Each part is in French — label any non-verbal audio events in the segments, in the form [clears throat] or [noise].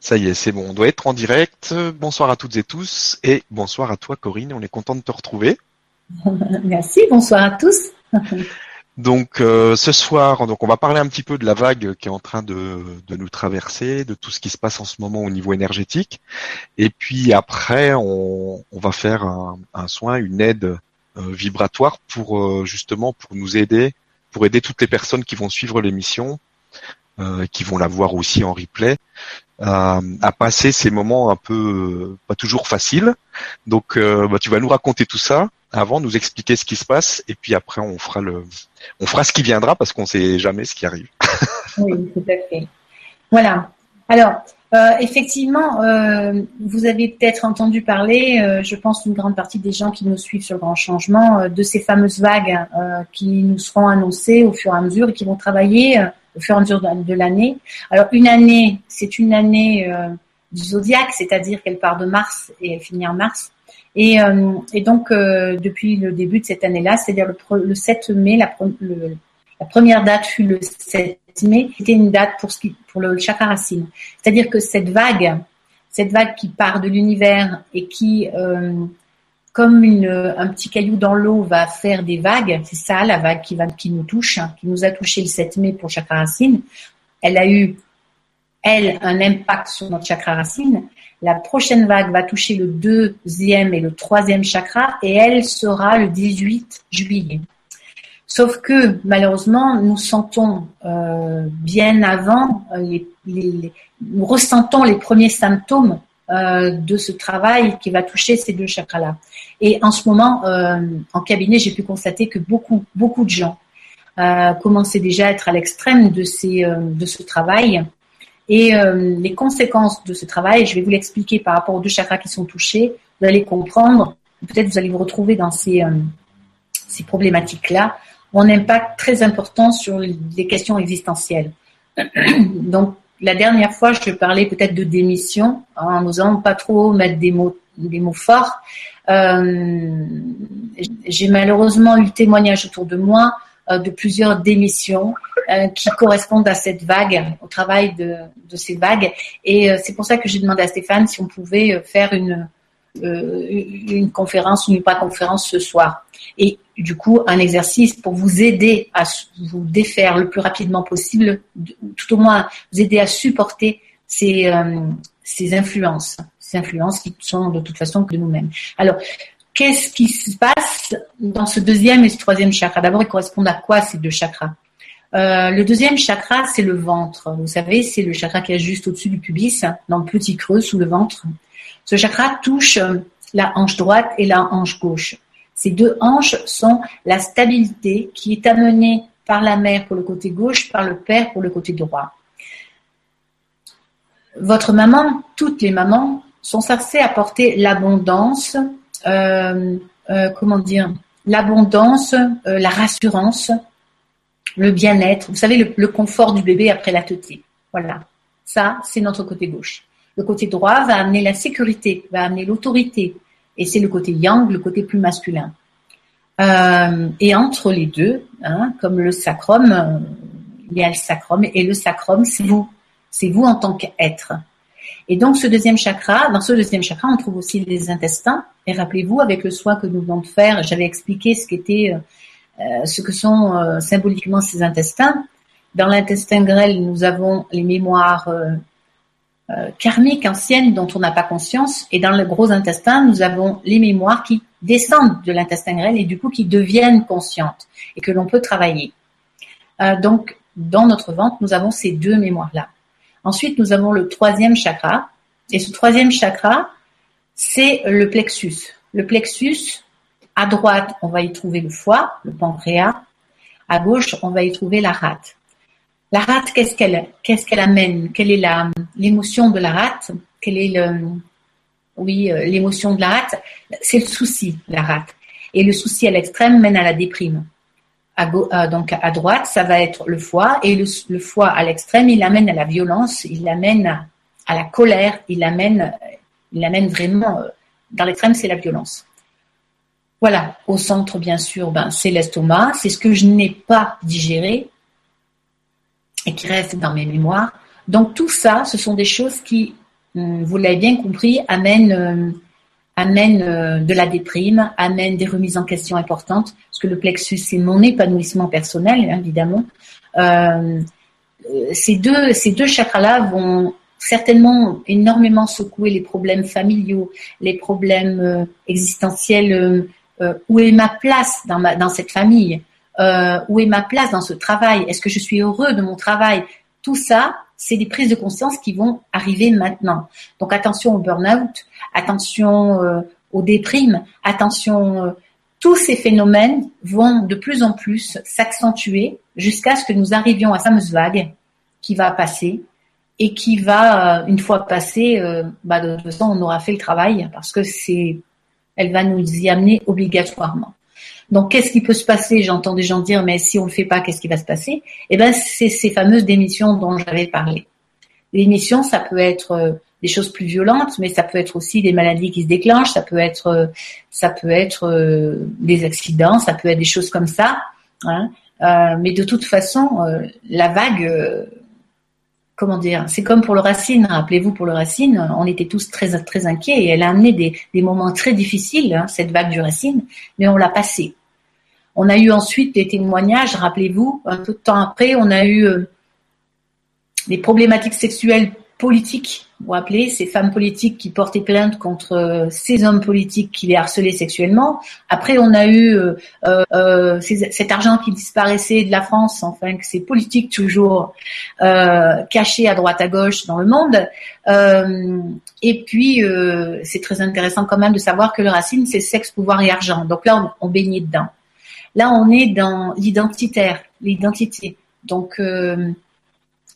Ça y est, c'est bon. On doit être en direct. Bonsoir à toutes et tous et bonsoir à toi Corinne. On est content de te retrouver. [laughs] Merci. Bonsoir à tous. [laughs] Donc euh, ce soir, donc on va parler un petit peu de la vague qui est en train de, de, nous traverser, de tout ce qui se passe en ce moment au niveau énergétique. Et puis après, on, on va faire un, un, soin, une aide euh, vibratoire pour euh, justement pour nous aider, pour aider toutes les personnes qui vont suivre l'émission, qui vont la voir aussi en replay, à, à passer ces moments un peu pas toujours faciles. Donc bah, tu vas nous raconter tout ça avant, nous expliquer ce qui se passe, et puis après on fera le, on fera ce qui viendra parce qu'on sait jamais ce qui arrive. [laughs] oui, tout à fait. Voilà. Alors, euh, effectivement, euh, vous avez peut-être entendu parler, euh, je pense une grande partie des gens qui nous suivent sur grand changement, euh, de ces fameuses vagues euh, qui nous seront annoncées au fur et à mesure et qui vont travailler euh, au fur et à mesure de, l'année. Alors, une année, c'est une année du zodiaque, c'est-à-dire qu'elle part de mars et elle finit en mars. Et, euh, donc, euh, depuis le début de cette année-là, c'est-à-dire le, le, 7 mai, la, première date fut le 7 mai, c'était une date pour, ce pour le chakra racine. C'est-à-dire que cette vague, cette vague qui part de l'univers et qui, euh, comme un petit caillou dans l'eau, va faire des vagues, c'est ça la vague qui, nous touche, hein, qui nous a touché le 7 mai pour chakra racine, elle a eu, elle, un impact sur notre chakra racine, la prochaine vague va toucher le deuxième et le troisième chakra et elle sera le 18 juillet. Sauf que malheureusement, nous sentons euh, bien avant, euh, nous ressentons les premiers symptômes euh, de ce travail qui va toucher ces deux chakras-là. Et en ce moment, euh, en cabinet, j'ai pu constater que beaucoup, beaucoup de gens euh, commençaient déjà à être à l'extrême de, de ce travail et les conséquences de ce travail, je vais vous l'expliquer par rapport aux deux chakras qui sont touchés. Vous allez comprendre, peut-être vous allez vous retrouver dans ces, ces problématiques-là, ont un impact très important sur les questions existentielles. [clears throat] Donc, la dernière fois, je parlais peut-être de démission, en n'osant pas trop mettre des mots, des mots forts. Euh, J'ai malheureusement eu témoignage autour de moi euh, de plusieurs démissions euh, qui correspondent à cette vague, au travail de, ces vagues. Et c'est pour ça que j'ai demandé à Stéphane si on pouvait faire une, une conférence, une pas conférence ce soir. Du coup, un exercice pour vous aider à vous défaire le plus rapidement possible, tout au moins vous aider à supporter ces, ces influences, ces influences qui sont de toute façon que nous-mêmes. Alors, qu'est-ce qui se passe dans ce deuxième et ce troisième chakra? D'abord, ils correspondent à quoi ces deux chakras? Euh, Le deuxième chakra, c'est le ventre. Vous savez, c'est le chakra qui est juste au-dessus du pubis, dans le petit creux sous le ventre. Ce chakra touche la hanche droite et la hanche gauche. Ces deux hanches sont la stabilité qui est amenée par la mère pour le côté gauche, par le père pour le côté droit. Votre maman, toutes les mamans, sont censées apporter l'abondance, euh, euh, comment dire, l'abondance, euh, la rassurance, le bien-être. Vous savez, le, confort du bébé après la tétée. Voilà. Ça, c'est notre côté gauche. Le côté droit va amener la sécurité, va amener l'autorité. Et c'est le côté yang, le côté plus masculin. Euh, et entre les deux, hein, comme le sacrum, euh, il y a le sacrum, et le sacrum, c'est vous. C'est vous en tant qu'être. Et donc, ce deuxième chakra, dans ce deuxième chakra, on trouve aussi les intestins. Et rappelez-vous, avec le soin que nous venons de faire, j'avais expliqué ce qu'était, euh, ce que sont symboliquement ces intestins. Dans l'intestin grêle, nous avons les mémoires euh, karmiques anciennes dont on n'a pas conscience. Et dans le gros intestin, nous avons les mémoires qui descendent de l'intestin grêle et du coup qui deviennent conscientes et que l'on peut travailler. Euh, donc, dans notre ventre, nous avons ces deux mémoires-là. Ensuite, nous avons le troisième chakra. Et ce troisième chakra, c'est le plexus. Le plexus, à droite, on va y trouver le foie, le pancréas. À gauche, on va y trouver la rate. La rate, qu'est-ce qu'elle, amène? Quelle est l'émotion de la rate? Quelle est le, oui, euh, l'émotion de la rate? C'est le souci, la rate. Et le souci à l'extrême mène à la déprime. Donc à droite, ça va être le foie, et le, foie à l'extrême, il amène à la violence, il amène à, à la colère, il amène, il amène vraiment, euh, dans l'extrême, c'est la violence. Voilà, au centre, bien sûr, ben, c'est l'estomac, c'est ce que je n'ai pas digéré et qui reste dans mes mémoires. Donc tout ça, ce sont des choses qui, hum, vous l'avez bien compris, amènent, euh, amènent euh, de la déprime, amènent des remises en question importantes, parce que le plexus, c'est mon épanouissement personnel, évidemment. Euh, ces deux, ces deux chakras-là vont certainement énormément secouer les problèmes familiaux, les problèmes existentiels. où est ma place dans, ma, dans cette famille Où est ma place dans ce travail? Est-ce que je suis heureux de mon travail? Tout ça, c'est des prises de conscience qui vont arriver maintenant. Donc attention au burn-out, attention euh, aux déprimes, attention, euh, tous ces phénomènes vont de plus en plus s'accentuer jusqu'à ce que nous arrivions à fameuse vague qui va passer et qui va, euh, une fois passée, bah, de toute façon, on aura fait le travail parce que c'est, elle va nous y amener obligatoirement. Donc, qu'est-ce qui peut se passer? J'entends des gens dire, mais si on le fait pas, qu'est-ce qui va se passer? Eh ben, c'est ces fameuses démissions dont j'avais parlé. L'émission, ça peut être euh, des choses plus violentes, mais ça peut être aussi des maladies qui se déclenchent, ça peut être, euh, ça peut être euh, des accidents, ça peut être des choses comme ça. Hein. mais de toute façon, la vague, comment dire, c'est comme pour le Racine. Rappelez-vous, pour le Racine, on était tous très très inquiets et elle a amené des, moments très difficiles, hein, cette vague du Racine, mais on l'a passée. On a eu ensuite des témoignages, rappelez-vous, un peu de temps après, on a eu euh, des problématiques sexuelles politiques, vous vous rappelez, ces femmes politiques qui portaient plainte contre euh, ces hommes politiques qui les harcelaient sexuellement. Après, on a eu euh, euh, cet argent qui disparaissait de la France, enfin que c'est politique toujours, caché à droite à gauche dans le monde. et puis, c'est très intéressant quand même de savoir que le racine, c'est sexe, pouvoir et argent. Donc là, on, on baignait dedans. Là, on est dans l'identitaire, l'identité. Donc,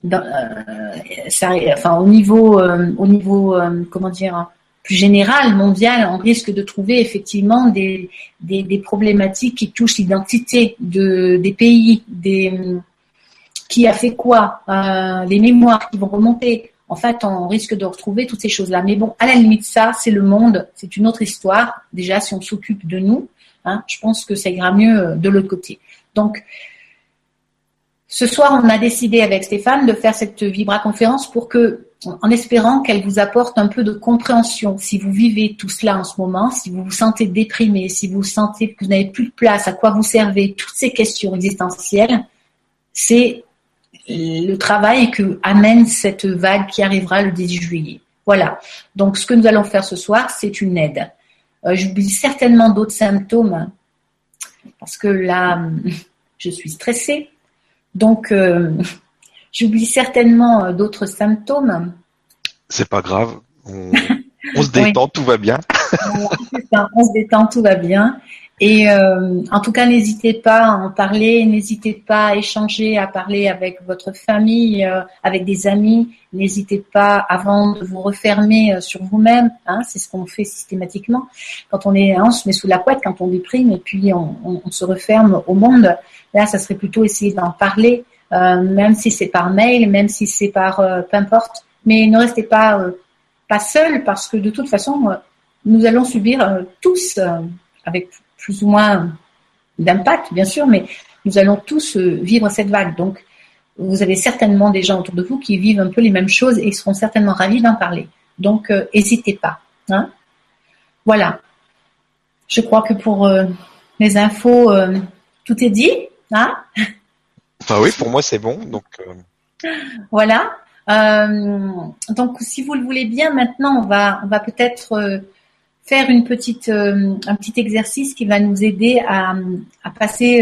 euh, enfin au niveau, euh, au niveau, euh, comment dire, plus général, mondial, on risque de trouver effectivement des, des, des problématiques qui touchent l'identité de, des pays, des, qui a fait quoi, les mémoires qui vont remonter. En fait, on risque de retrouver toutes ces choses-là. Mais bon, à la limite, ça, c'est le monde, c'est une autre histoire. Déjà, si on s'occupe de nous, hein, je pense que ça ira mieux de l'autre côté. Donc, ce soir, on a décidé avec Stéphane de faire cette vibra-conférence pour que, en espérant qu'elle vous apporte un peu de compréhension. Si vous vivez tout cela en ce moment, si vous vous sentez déprimé, si vous sentez que vous n'avez plus de place, à quoi vous servez, toutes ces questions existentielles, c'est le travail que amène cette vague qui arrivera le 18 juillet. Voilà. Donc, ce que nous allons faire ce soir, c'est une aide. Euh, J'oublie certainement d'autres symptômes parce que là, [laughs] je suis stressée, donc, euh, [laughs] j'oublie certainement euh, d'autres symptômes. C'est pas grave. On, [laughs] se détend, tout va bien. [laughs] on se détend, tout va bien. Et euh, en tout cas, n'hésitez pas à en parler, n'hésitez pas à échanger, à parler avec votre famille, avec des amis. N'hésitez pas avant de vous refermer sur vous-même. Hein, c'est ce qu'on fait systématiquement. Quand on est, hein, on se met sous la couette, quand on déprime, et puis on, on se referme au monde. Là, ça serait plutôt essayer d'en parler, euh, même si c'est par mail, même si c'est par euh, peu importe. Mais ne restez pas euh, pas seul parce que de toute façon, nous allons subir tous, avec plus ou moins d'impact, bien sûr, mais nous allons tous vivre cette vague. Donc, vous avez certainement des gens autour de vous qui vivent un peu les mêmes choses et seront certainement ravis d'en parler. Donc, n'hésitez pas. Hein voilà. Je crois que pour les infos, tout est dit. Hein oui, pour moi c'est bon. Donc euh. voilà. Euh, donc si vous le voulez bien, maintenant on va on va peut-être euh, faire une petite un petit exercice qui va nous aider à, à passer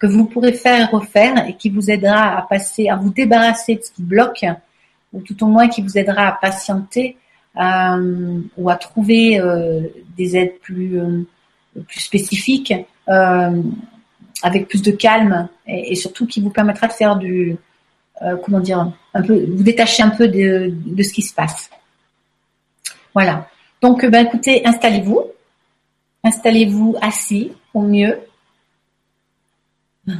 que vous pourrez faire et refaire et qui vous aidera à passer à vous débarrasser de ce qui bloque ou tout au moins qui vous aidera à patienter ou à trouver des aides plus plus spécifiques avec plus de calme et, surtout qui vous permettra de faire du, euh, comment dire, un peu, vous détacher un peu de, de ce qui se passe. Voilà. Donc, ben, écoutez, installez-vous. Installez-vous assis au mieux. [laughs]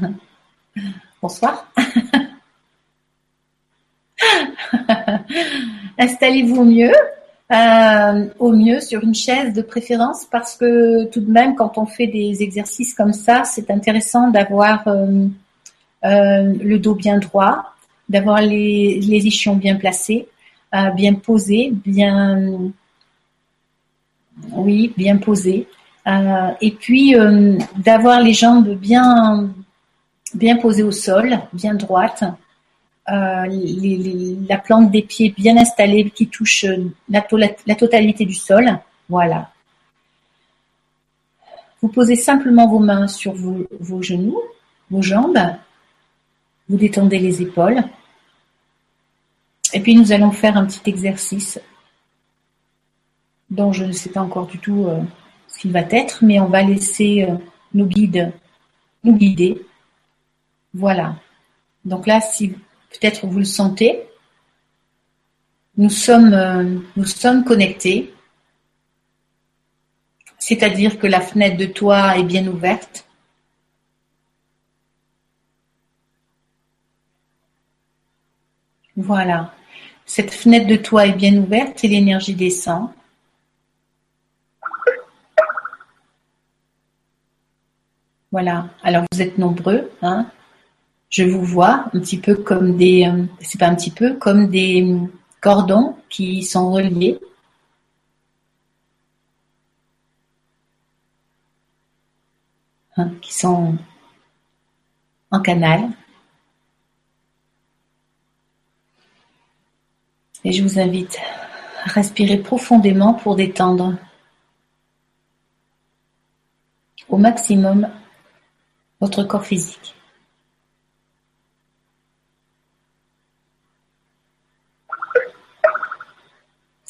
Bonsoir. [laughs] Installez-vous au mieux. Euh, au mieux sur une chaise de préférence parce que tout de même quand on fait des exercices comme ça, c'est intéressant d'avoir euh, le dos bien droit, d'avoir les, les bien placés, bien posés, bien, oui, bien posés. Euh, et puis euh, d'avoir les jambes bien, posées au sol, bien droites. la plante des pieds bien installée qui touche la, totalité du sol. Voilà. Vous posez simplement vos mains sur vos genoux, vos jambes. Vous détendez les épaules. Et puis nous allons faire un petit exercice dont je ne sais pas encore du tout euh, ce qu'il va être, mais on va laisser euh, nos guides nous guider. Voilà. Donc là, si peut-être vous le sentez, nous sommes, euh, nous sommes connectés, c'est-à-dire que la fenêtre de toit est bien ouverte. Voilà. Cette fenêtre de toit est bien ouverte et l'énergie descend. Voilà. Alors vous êtes nombreux. Hein. Je vous vois un petit peu comme des, euh, c'est pas un petit peu, comme des euh, cordons qui sont reliés. Hein, qui sont en canal. Et je vous invite à respirer profondément pour détendre au maximum votre corps physique.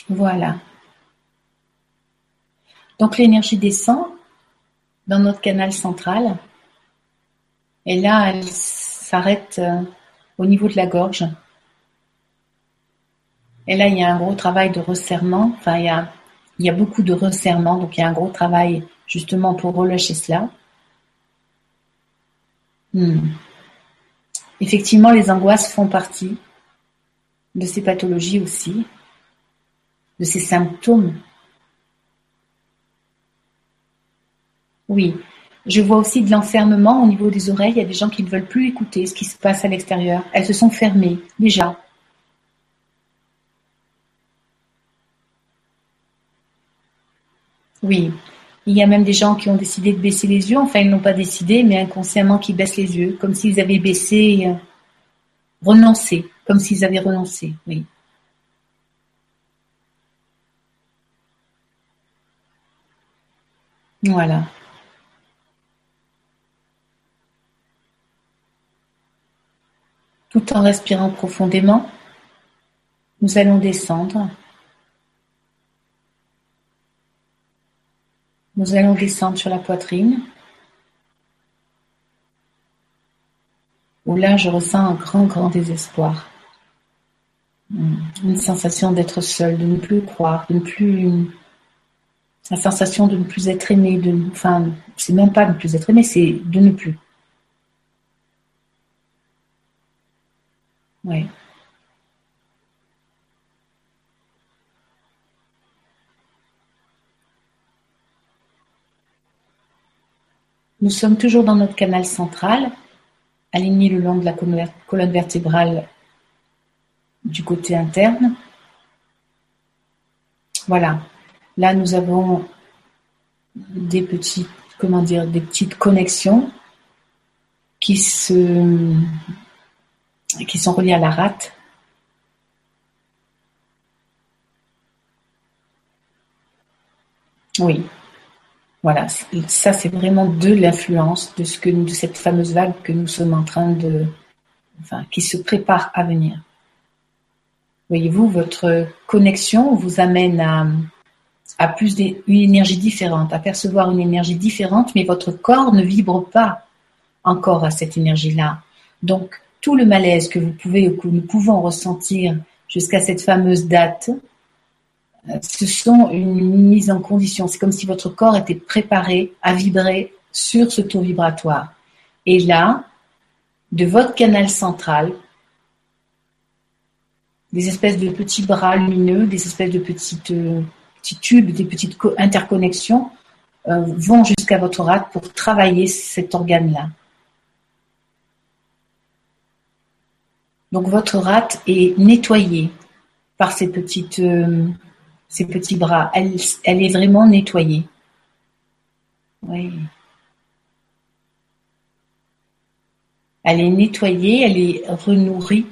Voilà. Donc l'énergie descend dans notre canal central et là elle s'arrête euh, au niveau de la gorge. Et là, il y a un gros travail de resserrement. Enfin, il y a, il y a beaucoup de resserrement, donc il y a un gros travail justement pour relâcher cela. Hmm. Effectivement, les angoisses font partie de ces pathologies aussi, de ces symptômes. Oui, je vois aussi de l'enfermement au niveau des oreilles. Il y a des gens qui ne veulent plus écouter ce qui se passe à l'extérieur. Elles se sont fermées déjà. Oui, il y a même des gens qui ont décidé de baisser les yeux. Enfin, ils n'ont pas décidé, mais inconsciemment qui baissent les yeux, comme s'ils avaient baissé, euh, renoncé, comme s'ils avaient renoncé. Oui. Voilà. Tout en respirant profondément, nous allons descendre Nous allons descendre sur la poitrine, où là je ressens un grand, grand désespoir. Hmm. Une sensation d'être seul, de ne plus croire, de ne plus. La sensation de ne plus être aimé, de. Enfin, c'est même pas de ne plus être aimé, c'est de ne plus. Oui. Nous sommes toujours dans notre canal central, aligné le long de la colonne vertébrale du côté interne. Voilà. Là, nous avons des petites, comment dire, des petites connexions qui se, qui sont reliées à la rate. Oui, voilà, ça c'est vraiment de l'influence de ce que de cette fameuse vague que nous sommes en train de, enfin, qui se prépare à venir. Voyez-vous, votre connexion vous amène à, à plus d'une énergie différente, à percevoir une énergie différente, mais votre corps ne vibre pas encore à cette énergie-là. Donc, tout le malaise que vous pouvez ou que nous pouvons ressentir jusqu'à cette fameuse date, ce sont une mise en condition. C'est comme si votre corps était préparé à vibrer sur ce taux vibratoire. Et là, de votre canal central, des espèces de petits bras lumineux, des espèces de petites, euh, petits tubes, des petites interconnexions euh, vont jusqu'à votre rate pour travailler cet organe-là. Donc votre rate est nettoyée par ces petites, euh, ces petits bras. Elle, elle est vraiment nettoyée. Oui. Elle est nettoyée, elle est renourrie.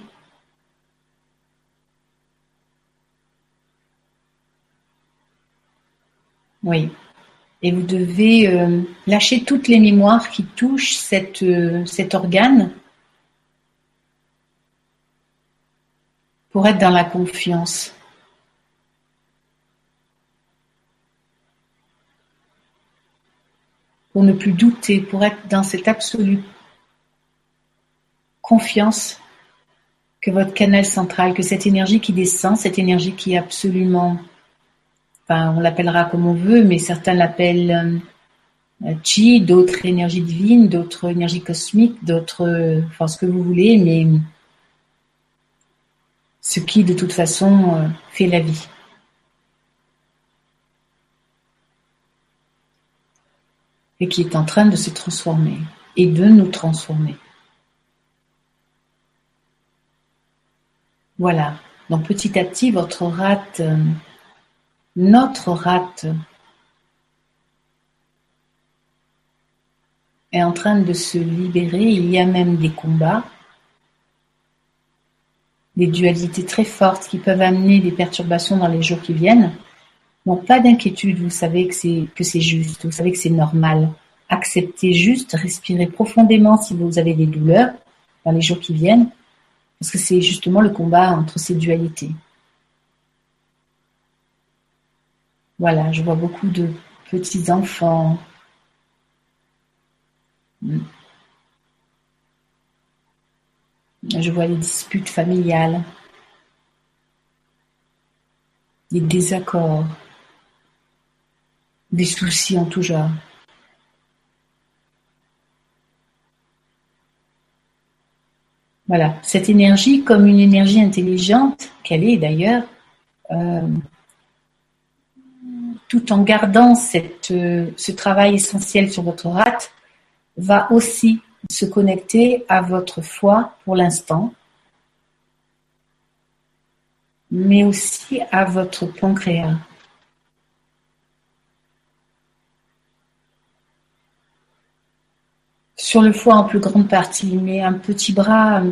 Oui. Et vous devez euh, lâcher toutes les mémoires qui touchent euh, cet organe pour être dans la confiance. Pour ne plus douter, pour être dans cette absolue confiance que votre canal central, que cette énergie qui descend, cette énergie qui est absolument, enfin, on l'appellera comme on veut, mais certains l'appellent euh, chi, d'autres énergie divine, d'autres énergie cosmique, d'autres, enfin, ce que vous voulez, mais ce qui, de toute façon, euh, fait la vie. Et qui est en train de se transformer et de nous transformer. Voilà. Donc petit à petit, votre rate, euh, notre rate, est en train de se libérer. Il y a même des combats, des dualités très fortes qui peuvent amener des perturbations dans les jours qui viennent. Donc pas d'inquiétude, vous savez que c'est que c'est juste, vous savez que c'est normal. Acceptez juste, respirez profondément si vous avez des douleurs dans les jours qui viennent parce que c'est justement le combat entre ces dualités. Voilà, je vois beaucoup de petits enfants. Je vois les disputes familiales, les désaccords, des soucis en tout genre. Voilà, cette énergie comme une énergie intelligente, qu'elle est d'ailleurs, euh, tout en gardant euh, ce travail essentiel sur votre rate, va aussi se connecter à votre foi pour l'instant, mais aussi à votre pancréas. Sur le foie en plus grande partie, mais un petit bras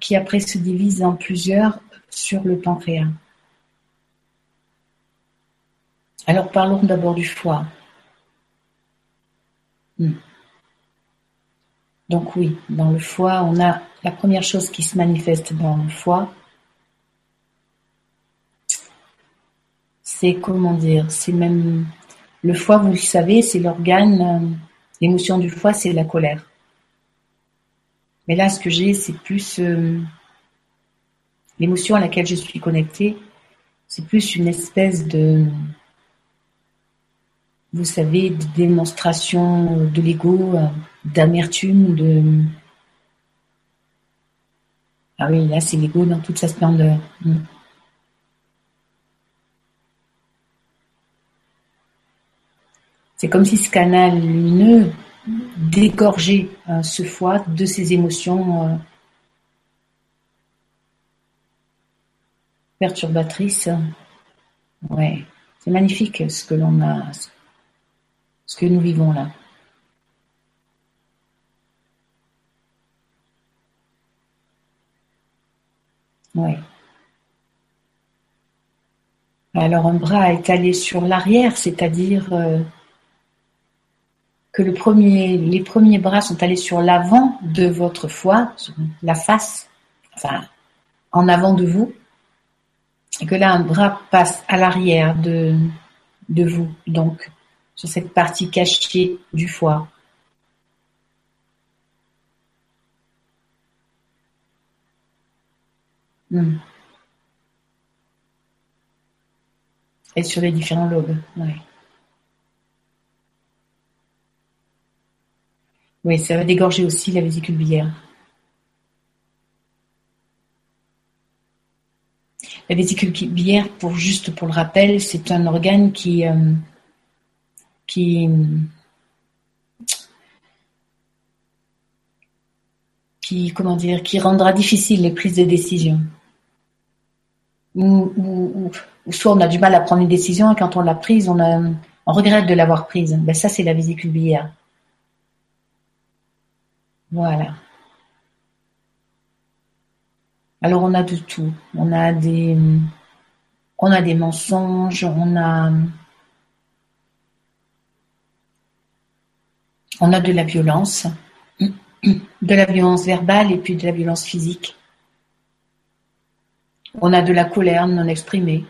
qui après se divise en plusieurs sur le pancréas. Alors parlons d'abord du foie. Hmm. Donc oui, dans le foie, on a la première chose qui se manifeste dans le foie, c'est comment dire, c'est même le foie, vous le savez, c'est l'organe, euh, l'émotion du foie, c'est la colère. Mais là, ce que j'ai, c'est plus euh, l'émotion à laquelle je suis connectée. C'est plus une espèce de, vous savez, de démonstration de l'ego, euh, d'amertume, de. Ah oui, là, c'est l'ego dans toute sa splendeur. Mm. C'est comme si ce canal lumineux dégorger euh, ce foie de ses émotions euh, perturbatrices. Ouais, c'est magnifique ce que l'on a, ce que nous vivons là. Ouais. Alors un bras est allé sur l'arrière, c'est-à-dire euh, que les premiers bras sont allés sur l'avant de votre foie, sur la face, enfin en avant de vous, et que là un bras passe à l'arrière de, de vous, donc sur cette partie cachée du foie. Hmm. Et sur les différents lobes, ouais. Oui, ça va dégorger aussi la vésicule biliaire. La vésicule biliaire, pour juste pour le rappel, c'est un organe qui, euh, qui, qui, comment dire, qui rendra difficile les prises de décision. Ou, soit on a du mal à prendre une décision et quand on l'a prise, on, a, on regrette de l'avoir prise. Ben ça, c'est la vésicule biliaire. Voilà. Alors on a de tout. On a des, on a des mensonges, on a, on a de la violence, de la violence verbale et puis de la violence physique. On a de la colère non exprimée,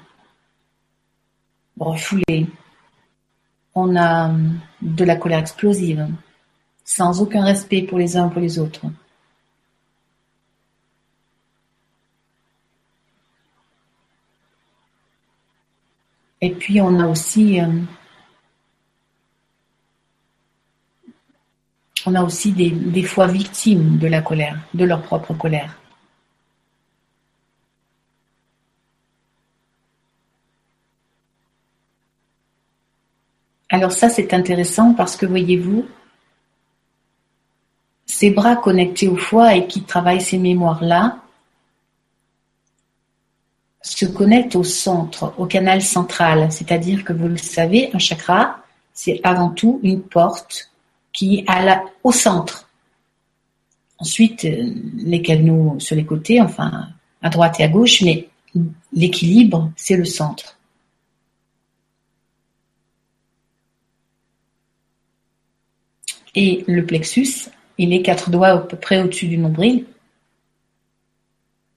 refoulée. On a de la colère explosive, sans aucun respect pour les uns ou pour les autres. Et puis on a aussi, euh, on a aussi des, des fois victimes de la colère, de leur propre colère. Alors ça, c'est intéressant parce que voyez-vous, ces bras connectés au foie et qui travaillent ces mémoires-là, se connecte au centre, au canal central. C'est-à-dire que vous le savez, un chakra, c'est avant tout une porte qui est au centre. Ensuite, euh, les canaux sur les côtés, enfin à droite et à gauche, mais l'équilibre, c'est le centre. Et le plexus, il est quatre doigts à peu près au-dessus du nombril.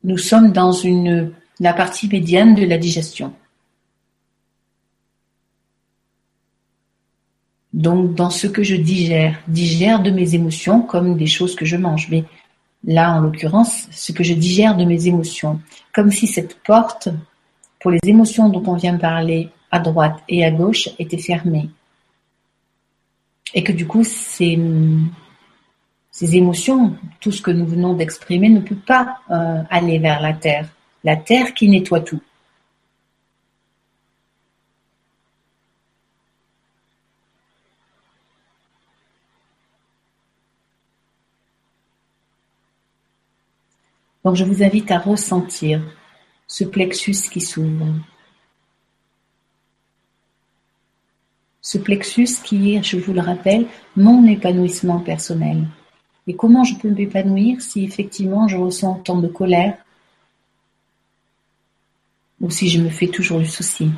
Nous sommes dans la partie médiane de la digestion. Donc, dans ce que je digère, digère de mes émotions comme des choses que je mange. Mais là, en l'occurrence, ce que je digère de mes émotions. Comme si cette porte, pour les émotions dont on vient parler à droite et à gauche, était fermée. Et que du coup, ces, ces émotions, tout ce que nous venons d'exprimer, ne peut pas euh, aller vers la terre la terre qui nettoie tout. Donc je vous invite à ressentir ce plexus qui s'ouvre. Ce plexus qui est, je vous le rappelle, mon épanouissement personnel. Et comment je peux m'épanouir si effectivement je ressens tant de colère, ou si je me fais toujours du souci?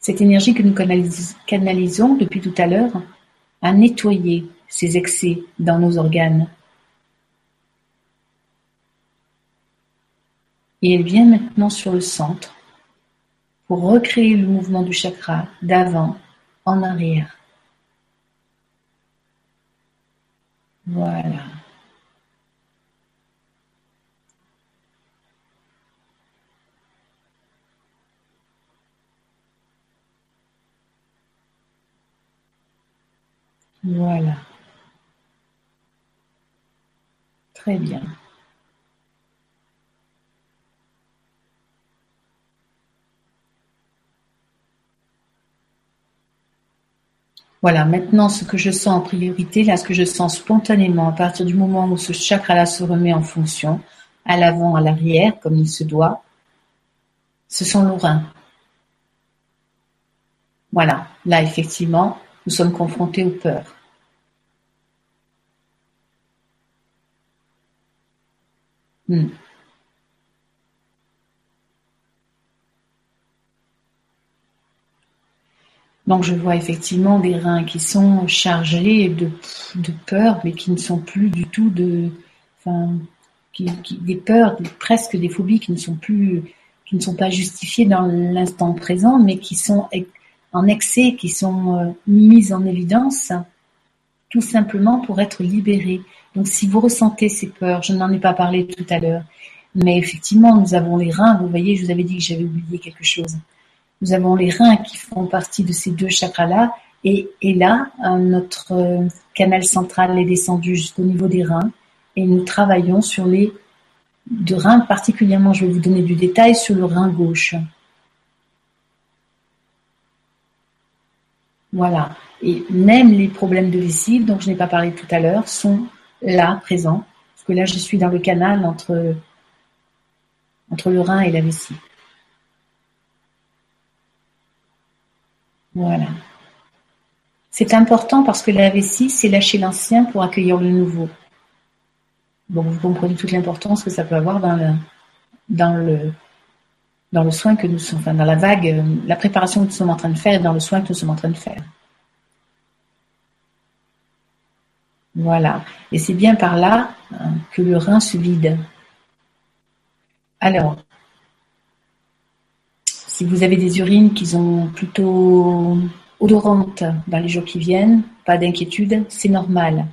Cette énergie que nous canalisons depuis tout à l'heure a nettoyé ces excès dans nos organes. Et elle vient maintenant sur le centre pour recréer le mouvement du chakra d'avant en arrière. Voilà. Voilà. Très bien. Voilà, maintenant ce que je sens en priorité, là ce que je sens spontanément à partir du moment où ce chakra-là se remet en fonction, à l'avant, à l'arrière, comme il se doit, ce sont nos reins. Voilà, là effectivement, nous sommes confrontés aux peurs. Hmm. Donc je vois effectivement des reins qui sont chargés de, peur, mais qui ne sont plus du tout des peurs, presque des phobies qui ne sont plus, qui ne sont pas justifiées dans l'instant présent, mais qui sont en excès, qui sont euh, mises en évidence, tout simplement pour être libérées. Donc si vous ressentez ces peurs, je n'en ai pas parlé tout à l'heure, mais effectivement nous avons les reins. Vous voyez, je vous avais dit que j'avais oublié quelque chose. Nous avons les reins qui font partie de ces deux chakras-là. Et, là, euh, notre euh, canal central est descendu jusqu'au niveau des reins. Et nous travaillons sur les deux reins, particulièrement, je vais vous donner du détail, sur le rein gauche. Voilà. Et même les problèmes de vessie, dont je n'ai pas parlé tout à l'heure, sont là, présents. Parce que là, je suis dans le canal entre, entre le rein et la vessie. Voilà. C'est important parce que la c'est lâcher l'ancien pour accueillir le nouveau. Donc vous comprenez toute l'importance que ça peut avoir dans le, dans le, dans le soin que nous sommes, enfin dans la vague, euh, la préparation que nous sommes en train de faire et dans le soin que nous sommes en train de faire. Voilà. Et c'est bien par là hein, que le rein se vide. Alors, si vous avez des urines qui sont plutôt odorantes dans les jours qui viennent, pas d'inquiétude, c'est normal.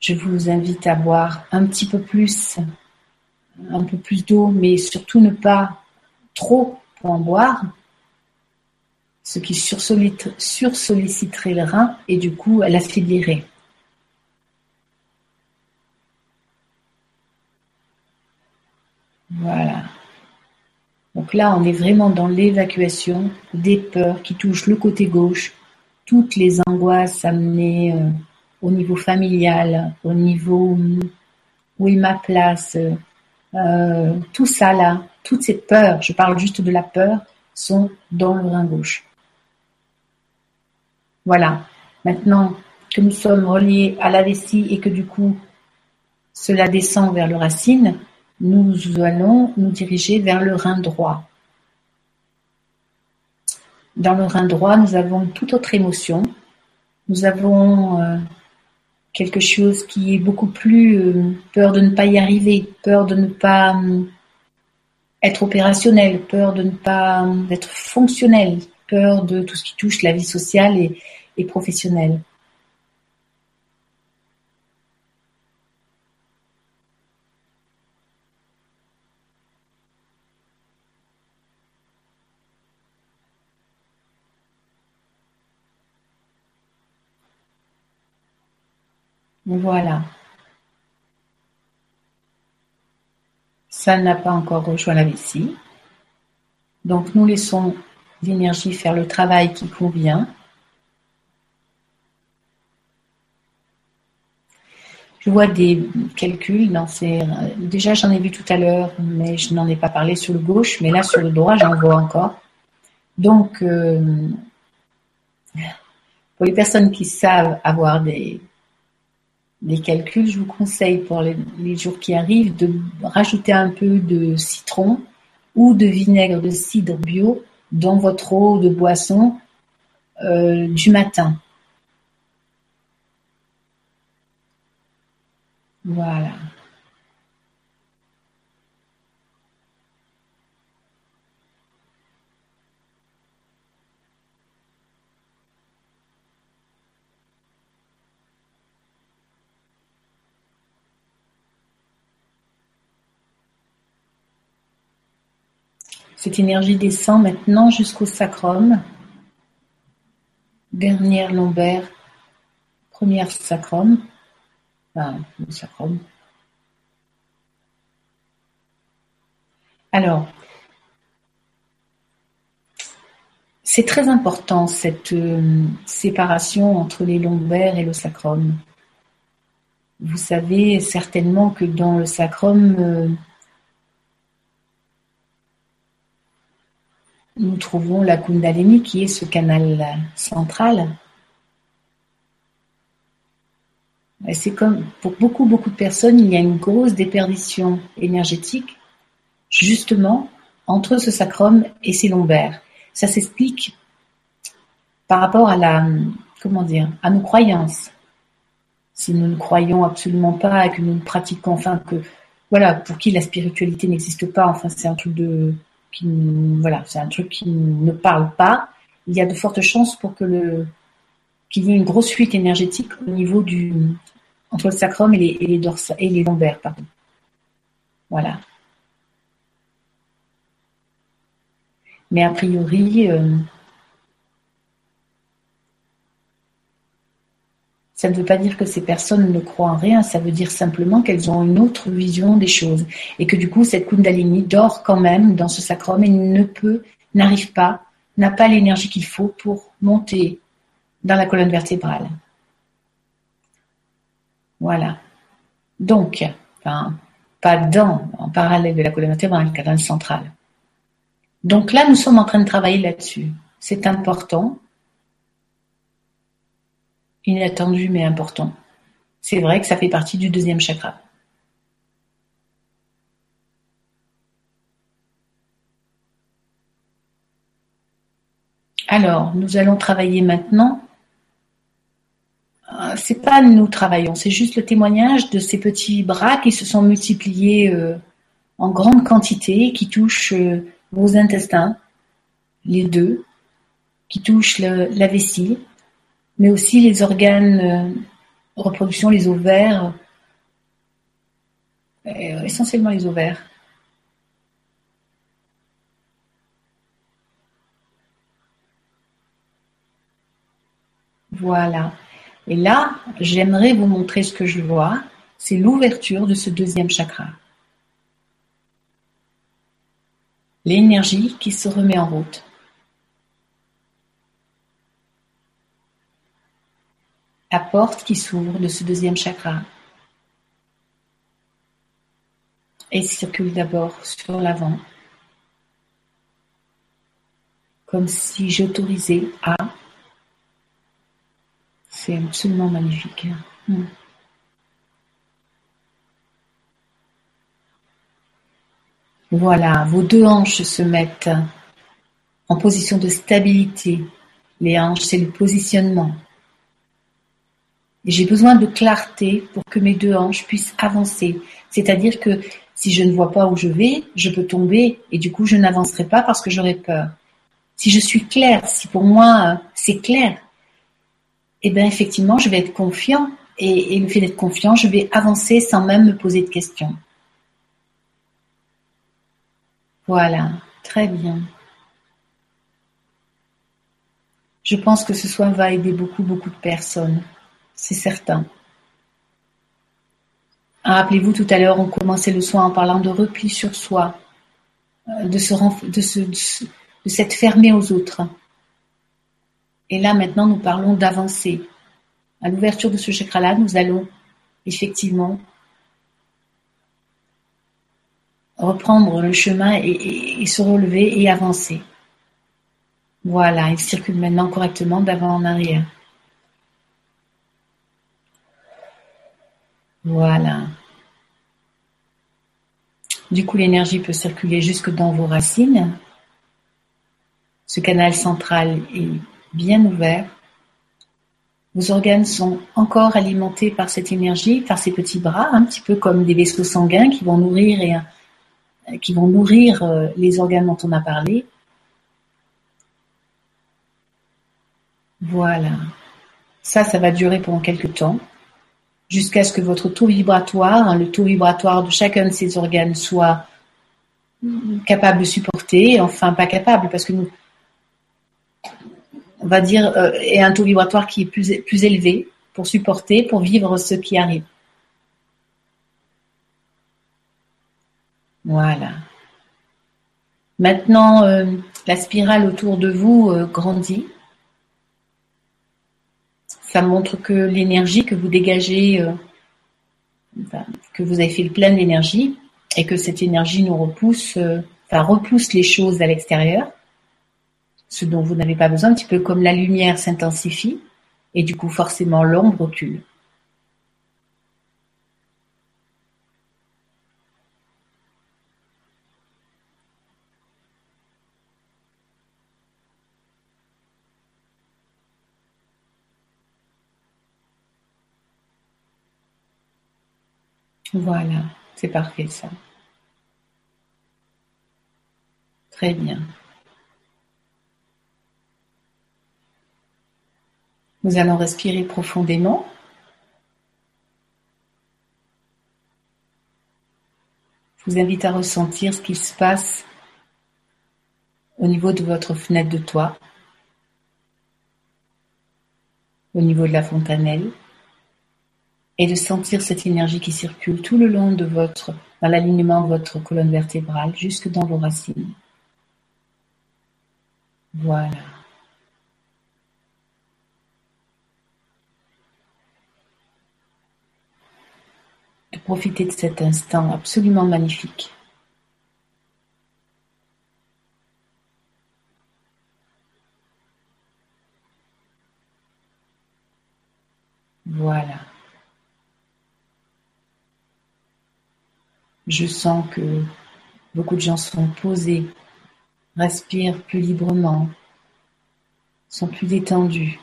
Je vous invite à boire un petit peu plus, un peu plus d'eau, mais surtout ne pas trop en boire, ce qui sursolliciterait le rein et du coup l'affaiblirait. Voilà. Donc là, on est vraiment dans l'évacuation des peurs qui touchent le côté gauche, toutes les angoisses amenées euh, au niveau familial, au niveau où est ma place, euh, tout ça là, toutes ces peurs, je parle juste de la peur, sont dans le rein gauche. Voilà. Maintenant que nous sommes reliés à la vessie et que du coup cela descend vers le racine, nous allons nous diriger vers le rein droit. Dans le rein droit, nous avons toute autre émotion. Nous avons euh, quelque chose qui est beaucoup plus euh, peur de ne pas y arriver, peur de ne pas euh, être opérationnel, peur de ne pas être fonctionnel, peur de tout ce qui touche la vie sociale et professionnelle. Voilà. Ça n'a pas encore rejoint la vessie. Donc nous laissons l'énergie faire le travail qui convient. Je vois des calculs dans ces. Déjà, j'en ai vu tout à l'heure, mais je n'en ai pas parlé sur le gauche, mais là, sur le droit, j'en vois encore. Donc, euh, pour les personnes qui savent avoir des, les calculs, je vous conseille pour les, jours qui arrivent de rajouter un peu de citron ou de vinaigre de cidre bio dans votre eau de boisson euh, du matin. Voilà. Cette énergie descend maintenant jusqu'au sacrum, dernière lombaire, première sacrum, le sacrum. Alors, c'est très important cette euh, séparation entre les lombaires et le sacrum. Vous savez certainement que dans le sacrum, euh, nous trouvons la Kundalini qui est ce canal central. C'est comme pour beaucoup, beaucoup de personnes, il y a une grosse déperdition énergétique, justement, entre ce sacrum et ses lombaires. Ça s'explique par rapport à la, comment dire, à nos croyances. Si nous ne croyons absolument pas et que nous ne pratiquons, enfin que, voilà, pour qui la spiritualité n'existe pas, enfin c'est un truc de, voilà, c'est un truc qui ne parle pas, il y a de fortes chances pour que qu'il y ait une grosse fuite énergétique au niveau du entre le sacrum et les, et les, et les lombaires. Voilà. Mais a priori, euh, Ça ne veut pas dire que ces personnes ne croient en rien, ça veut dire simplement qu'elles ont une autre vision des choses. Et que du coup, cette Kundalini dort quand même dans ce sacrum et ne peut, n'arrive pas, n'a pas l'énergie qu'il faut pour monter dans la colonne vertébrale. Voilà. Donc, pas dans, en parallèle de la colonne vertébrale, le canal central. Donc là, nous sommes en train de travailler là-dessus. C'est important. Inattendu, mais important. C'est vrai que ça fait partie du deuxième chakra. Alors, nous allons travailler maintenant. Euh, c'est pas nous travaillons, c'est juste le témoignage de ces petits bras qui se sont multipliés euh, en grande quantité, qui touchent euh, vos intestins, les deux, qui touchent la vessie, mais aussi les organes reproduction, les ovaires, essentiellement les ovaires. Voilà. Et là, j'aimerais vous montrer ce que je vois. C'est l'ouverture de ce deuxième chakra. L'énergie qui se remet en route. La porte qui s'ouvre de ce deuxième chakra. Et circule d'abord sur l'avant. Comme si j'autorisais à c'est absolument magnifique. Hmm. Voilà, vos deux hanches se mettent en position de stabilité. Les hanches, c'est le positionnement. Et j'ai besoin de clarté pour que mes deux hanches puissent avancer. C'est-à-dire que si je ne vois pas où je vais, je peux tomber et du coup je n'avancerai pas parce que j'aurai peur. Si je suis claire, si pour moi c'est clair, eh bien effectivement, je vais être confiant. Et, le fait d'être confiant, je vais avancer sans même me poser de questions. Voilà, très bien. Je pense que ce soin va aider beaucoup, beaucoup de personnes. C'est certain. Rappelez-vous, tout à l'heure, on commençait le soin en parlant de repli sur soi, euh, de, se, de, de s'être fermé aux autres. Et là, maintenant, nous parlons d'avancer. À l'ouverture de ce chakra-là, nous allons effectivement reprendre le chemin et, se relever et avancer. Voilà, il circule maintenant correctement d'avant en arrière. Voilà. Du coup, l'énergie peut circuler jusque dans vos racines. Ce canal central est bien ouvert. Vos organes sont encore alimentés par cette énergie, par ces petits bras, un petit peu comme des vaisseaux sanguins qui vont nourrir et euh, qui vont nourrir euh, les organes dont on a parlé. Voilà. Ça, ça va durer pendant quelques temps, jusqu'à ce que votre taux vibratoire, hein, le taux vibratoire de chacun de ces organes soit capable de supporter, enfin pas capable, parce que nous, on va dire, euh, et un taux vibratoire qui est plus, élevé pour supporter, pour vivre ce qui arrive. Voilà. Maintenant, euh, la spirale autour de vous euh, grandit. Ça montre que l'énergie que vous dégagez, que vous avez fait le plein d'énergie, et que cette énergie nous repousse, enfin repousse les choses à l'extérieur ce dont vous n'avez pas besoin, un petit peu comme la lumière s'intensifie et du coup forcément l'ombre recule. Voilà, c'est parfait ça. Très bien. Nous allons respirer profondément. Je vous invite à ressentir ce qui se passe au niveau de votre fenêtre de toit, au niveau de la fontanelle, et de sentir cette énergie qui circule tout le long de votre, dans l'alignement de votre colonne vertébrale, jusque dans vos racines. Voilà. De profiter de cet instant absolument magnifique. Voilà. Je sens que beaucoup de gens sont posés, respirent plus librement, sont plus détendus.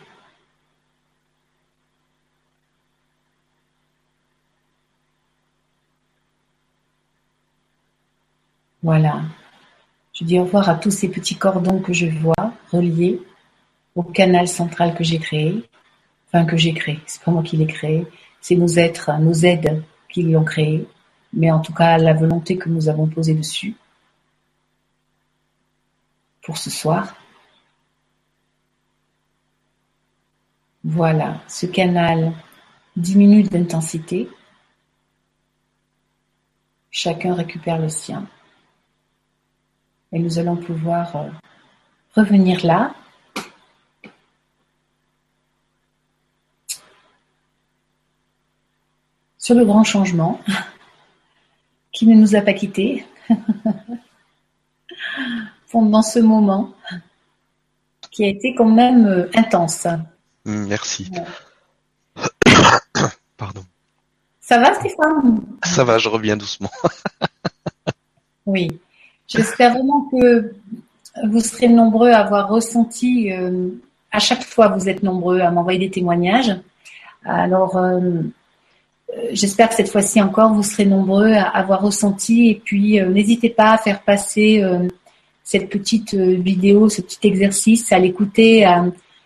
Voilà. Je dis au revoir à tous ces petits cordons que je vois reliés au canal central que j'ai créé. Enfin, que j'ai créé. C'est pas moi qui l'ai créé. C'est nos êtres, nos aides qui l'ont créé. Mais en tout cas, la volonté que nous avons posée dessus pour ce soir. Voilà, ce canal diminue d'intensité. Chacun récupère le sien. Et nous allons pouvoir euh, revenir là. Sur le grand changement [laughs] qui ne nous a pas quittés [laughs] pendant ce moment qui a été quand même euh, intense. Mm, merci. [coughs] Pardon. Ça va Stéphane? Ça va, je reviens doucement. [laughs] oui. J'espère vraiment que vous serez nombreux à avoir ressenti, euh, à chaque fois vous êtes nombreux à m'envoyer des témoignages. Alors, euh, j'espère que cette fois-ci encore, vous serez nombreux à avoir ressenti. Et puis, euh, n'hésitez pas à faire passer cette petite vidéo, ce petit exercice, à l'écouter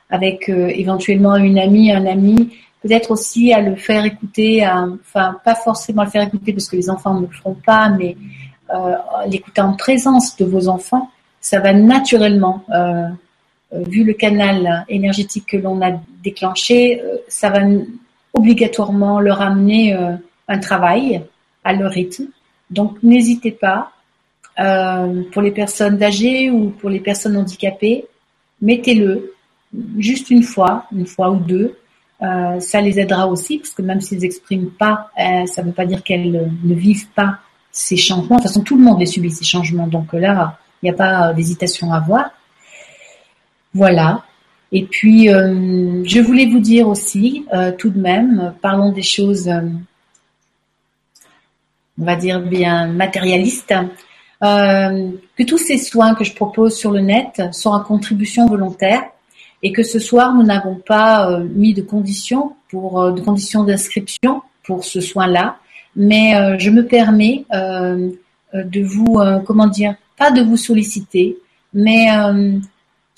avec éventuellement une amie, un ami. Peut-être aussi à le faire écouter, enfin pas forcément le faire écouter parce que les enfants ne le feront pas, mais euh, l'écouter en présence de vos enfants, ça va naturellement, euh, euh, vu le canal énergétique que l'on a déclenché, ça va obligatoirement leur amener un travail à leur rythme. Donc n'hésitez pas, pour les personnes âgées ou pour les personnes handicapées, mettez-le juste une fois, une fois ou deux. ça les aidera aussi, parce que même s'ils n'expriment pas, ça ne veut pas dire qu'elles ne vivent pas ces changements. De toute façon, tout le monde les subit, ces changements. Donc là, il n'y a pas d'hésitation à avoir. Voilà. Et puis, euh, je voulais vous dire aussi, euh, tout de même, parlons des choses, euh, on va dire bien matérialistes, que tous ces soins que je propose sur le net sont en contribution volontaire et que ce soir, nous n'avons pas mis de conditions pour de conditions d'inscription pour ce soin-là. Mais je me permets de vous, comment dire, pas de vous solliciter, mais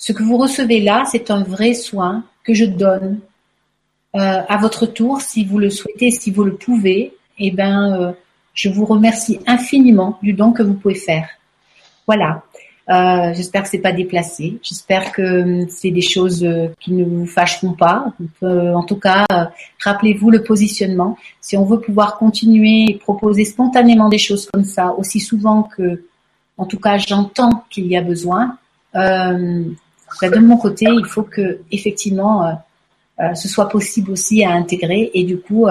ce que vous recevez là, c'est un vrai soin que je donne à votre tour, si vous le souhaitez, si vous le pouvez. Eh ben, je vous remercie infiniment du don que vous pouvez faire. Voilà. Euh, j'espère que c'est pas déplacé. J'espère que hum, c'est des choses euh, qui ne vous fâcheront pas. en tout cas, euh, rappelez-vous le positionnement. Si on veut pouvoir continuer et proposer spontanément des choses comme ça, aussi souvent que, en tout cas, j'entends qu'il y a besoin. Euh, de mon côté, il faut que effectivement ce soit possible aussi à intégrer et du coup,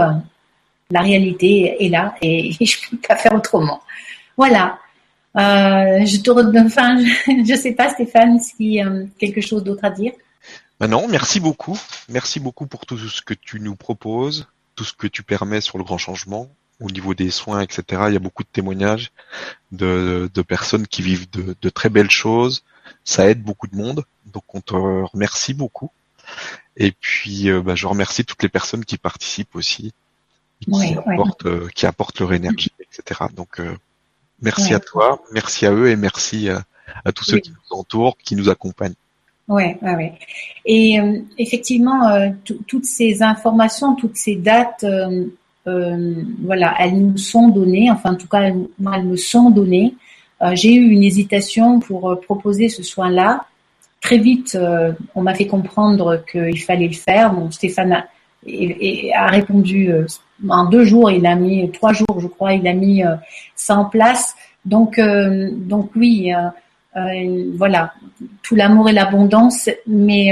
la réalité est là [laughs] et, je peux pas faire autrement. Voilà. Euh, je te enfin, [laughs] je sais pas, Stéphane, y a quelque chose d'autre à dire. Ben non, merci beaucoup. Merci beaucoup pour tout ce que tu nous proposes, tout ce que tu permets sur le grand changement au niveau des soins, etc. Il y a beaucoup de témoignages de, personnes qui vivent de, très belles choses. Ça aide beaucoup de monde. Donc on te remercie beaucoup. Et puis euh, ben, je remercie toutes les personnes qui participent aussi, qui, apportent, euh, qui apportent leur énergie, etc. Donc Merci à toi, merci à eux et merci à, tous ceux qui nous entourent, qui nous accompagnent. Ouais, ouais, ouais. Et euh, effectivement, euh, toutes ces informations, toutes ces dates, euh, voilà, elles nous sont données. Enfin, en tout cas, elles, elles me sont données. J'ai eu une hésitation pour proposer ce soin-là. Très vite, on m'a fait comprendre qu'il fallait le faire. Bon, Stéphane a, répondu en deux jours, il a mis trois jours, je crois, il a mis euh, ça en place. Donc, euh, donc oui, euh, voilà, tout l'amour et l'abondance. Mais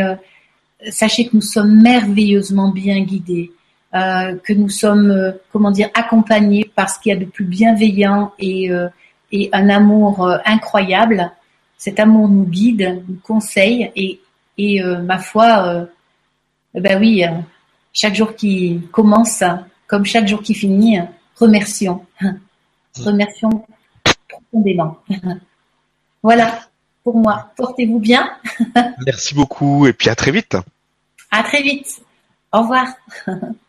sachez que nous sommes merveilleusement bien guidés. que nous sommes, comment dire, accompagnés par ce qu'il y a de plus bienveillant et, et un amour incroyable. Cet amour nous guide, nous conseille et, et ma foi, ben oui, chaque jour qui commence, comme chaque jour qui finit, remercions. Remercions profondément. [laughs] Voilà pour moi. Portez-vous bien. [laughs] Merci beaucoup et puis à très vite. À très vite. Au revoir. [laughs]